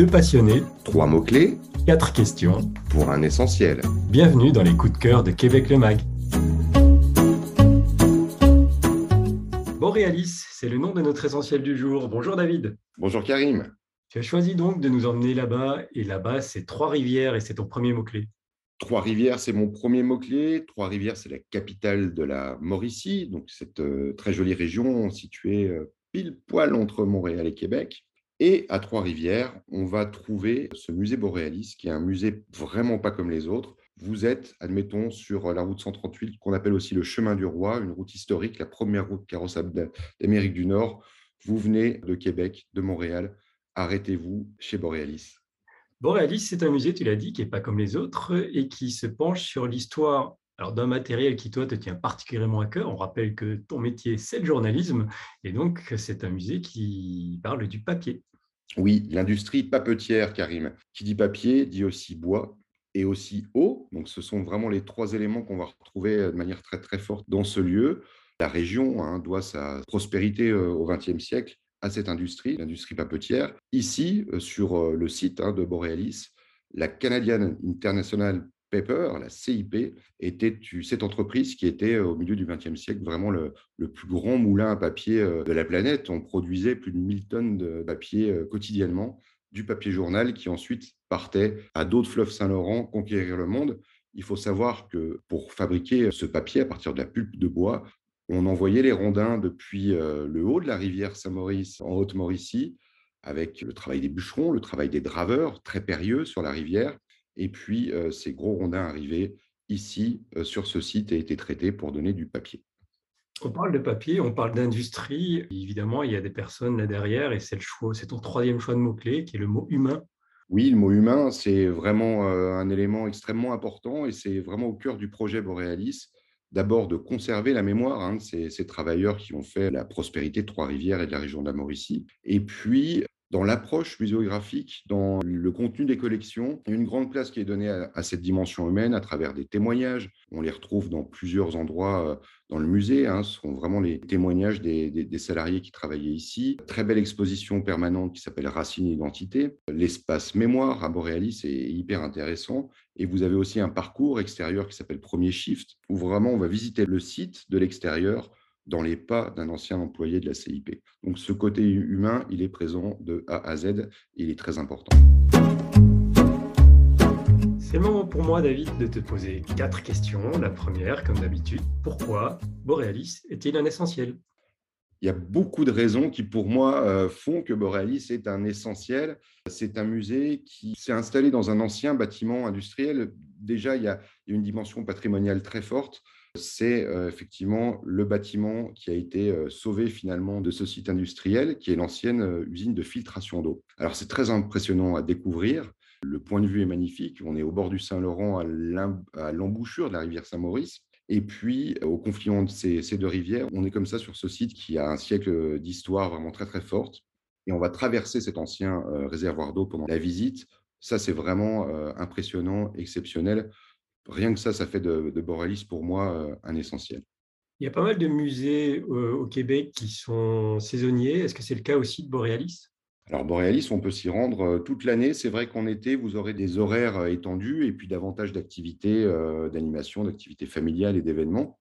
Deux passionnés, Trois mots-clés quatre questions. pour un essentiel. Bienvenue dans les coups de cœur de Québec le Mag. Borealis, c'est le nom de notre essentiel du jour. Bonjour David. Bonjour Karim. Tu as choisi donc de nous emmener là-bas, et là-bas, c'est Trois-Rivières, et c'est ton premier mot-clé. Trois-Rivières, c'est mon premier mot-clé. Trois-Rivières, c'est la capitale de la Mauricie, donc cette euh, très jolie région située euh, pile poil entre Montréal et Québec. Et à Trois-Rivières, on va trouver ce musée Boréalis, qui est un musée vraiment pas comme les autres. Vous êtes, admettons, sur la route 138, qu'on appelle aussi le chemin du roi, une route historique, la première route carrossable d'Amérique du Nord. Vous venez de Québec, de Montréal, arrêtez-vous chez Boréalis. Borealis, c'est un musée, tu l'as dit, qui n'est pas comme les autres et qui se penche sur l'histoire alors, d'un matériel qui, toi, te tient particulièrement à cœur. On rappelle que ton métier, c'est le journalisme, et donc c'est un musée qui parle du papier. Oui, l'industrie papetière, Karim. Qui dit papier dit aussi bois et aussi eau. Donc, ce sont vraiment les trois éléments qu'on va retrouver de manière très, très forte dans ce lieu. La région hein, doit sa prospérité euh, au XXe siècle à cette industrie, l'industrie papetière. Ici, euh, sur euh, le site hein, de Borealis, la Canadian International Paper, la CIP, était cette entreprise qui était au milieu du XXe siècle vraiment le, le, plus grand moulin à papier de la planète. On produisait plus de 1000 tonnes de papier quotidiennement, du papier journal qui ensuite partait à d'autres fleuves Saint-Laurent conquérir le monde. Il faut savoir que pour fabriquer ce papier à partir de la pulpe de bois, on envoyait les rondins depuis le haut de la rivière Saint-Maurice en Haute-Mauricie, avec le travail des bûcherons, le travail des draveurs, très périlleux sur la rivière. Et puis, ces gros rondins arrivaient ici, sur ce site, et étaient traités pour donner du papier. On parle de papier, on parle d'industrie. Évidemment, il y a des personnes là derrière, et c'est le choix, c'est ton troisième choix de mot-clé, qui est le mot humain. Oui, le mot humain, c'est vraiment un élément extrêmement important, et c'est vraiment au cœur du projet Borealis. D'abord, de conserver la mémoire hein, de ces, ces, travailleurs qui ont fait la prospérité de Trois-Rivières et de la région de la Mauricie. Et puis, dans l'approche muséographique, dans le contenu des collections, une grande place qui est donnée à, cette dimension humaine à travers des témoignages. On les retrouve dans plusieurs endroits euh, dans le musée. Hein, ce sont vraiment les témoignages des, des, salariés qui travaillaient ici. Très belle exposition permanente qui s'appelle Racine Identité. L'espace mémoire à Boréalis est hyper intéressant. Et vous avez aussi un parcours extérieur qui s'appelle Premier Shift, où vraiment on va visiter le site de l'extérieur dans les pas d'un ancien employé de la CIP. Donc ce côté humain, il est présent de A à Z, il est très important. C'est le moment pour moi, David, de te poser quatre questions. La première, comme d'habitude, pourquoi Borealis est-il un essentiel? Il y a beaucoup de raisons qui, pour moi, font que Borealis est un essentiel. C'est un musée qui s'est installé dans un ancien bâtiment industriel. Déjà, il y a une dimension patrimoniale très forte c'est effectivement le bâtiment qui a été sauvé finalement de ce site industriel, qui est l'ancienne usine de filtration d'eau. Alors c'est très impressionnant à découvrir. Le point de vue est magnifique. On est au bord du Saint-Laurent, à l'embouchure de la rivière Saint-Maurice. Et puis, au confluent de ces, ces, deux rivières, on est comme ça sur ce site qui a un siècle d'histoire vraiment très, très forte. Et on va traverser cet ancien réservoir d'eau pendant la visite. Ça, c'est vraiment impressionnant, exceptionnel. Rien que ça, ça fait de, de Borealis pour moi un essentiel. Il y a pas mal de musées au Québec qui sont saisonniers. Est-ce que c'est le cas aussi de Borealis? Alors, Borealis, on peut s'y rendre toute l'année. C'est vrai qu'en été, vous aurez des horaires étendus et puis davantage d'activités d'animation, d'activités familiales et d'événements.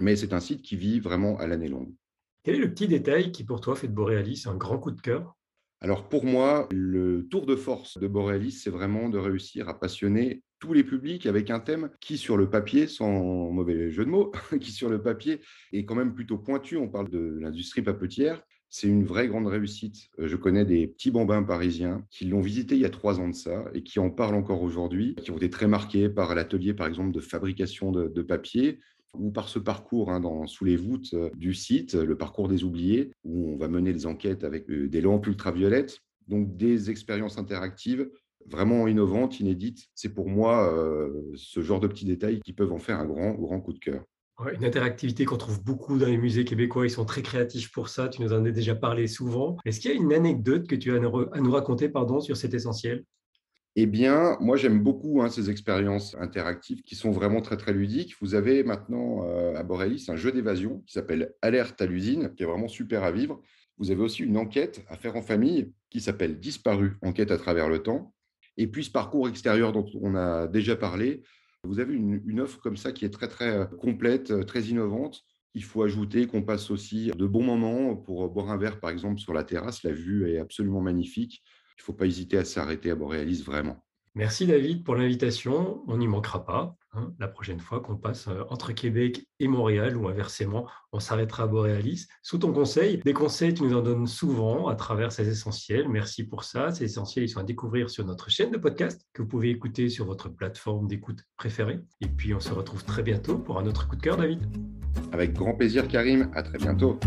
Mais c'est un site qui vit vraiment à l'année longue. Quel est le petit détail qui, pour toi, fait de Borealis un grand coup de cœur? Alors pour moi, le tour de force de Borealis, c'est vraiment de réussir à passionner tous les publics avec un thème qui, sur le papier, sans mauvais jeu de mots, qui, sur le papier, est quand même plutôt pointu. On parle de l'industrie papetière. C'est une vraie grande réussite. Je connais des petits bambins parisiens qui l'ont visité il y a trois ans de ça et qui en parlent encore aujourd'hui, qui ont été très marqués par l'atelier, par exemple, de fabrication de papier ou par ce parcours hein, dans, sous les voûtes du site, le parcours des oubliés, où on va mener des enquêtes avec des lampes ultraviolettes, donc des expériences interactives vraiment innovantes, inédites. C'est pour moi euh, ce genre de petits détails qui peuvent en faire un grand, grand coup de cœur. Une interactivité qu'on trouve beaucoup dans les musées québécois. Ils sont très créatifs pour ça. Tu nous en as déjà parlé souvent. Est-ce qu'il y a une anecdote que tu as à nous raconter pardon, sur cet essentiel? Eh bien, moi, j'aime beaucoup hein, ces expériences interactives qui sont vraiment très, très ludiques. Vous avez maintenant euh, à Borealis un jeu d'évasion qui s'appelle Alerte à l'usine, qui est vraiment super à vivre. Vous avez aussi une enquête à faire en famille qui s'appelle Disparu, enquête à travers le temps. Et puis ce parcours extérieur dont on a déjà parlé, vous avez une, offre comme ça qui est très très euh, complète, euh, très innovante. Il faut ajouter qu'on passe aussi de bons moments pour boire un verre, par exemple, sur la terrasse. La vue est absolument magnifique. Il ne faut pas hésiter à s'arrêter à Boréalis, vraiment. Merci David pour l'invitation. On n'y manquera pas. Hein, la prochaine fois qu'on passe euh, entre Québec et Montréal ou inversement, on s'arrêtera à Boréalis. Sous ton conseil, des conseils, tu nous en donnes souvent à travers ces essentiels. Merci pour ça. Ces essentiels, ils sont à découvrir sur notre chaîne de podcast que vous pouvez écouter sur votre plateforme d'écoute préférée. Et puis, on se retrouve très bientôt pour un autre coup de cœur, David. Avec grand plaisir, Karim. À très bientôt.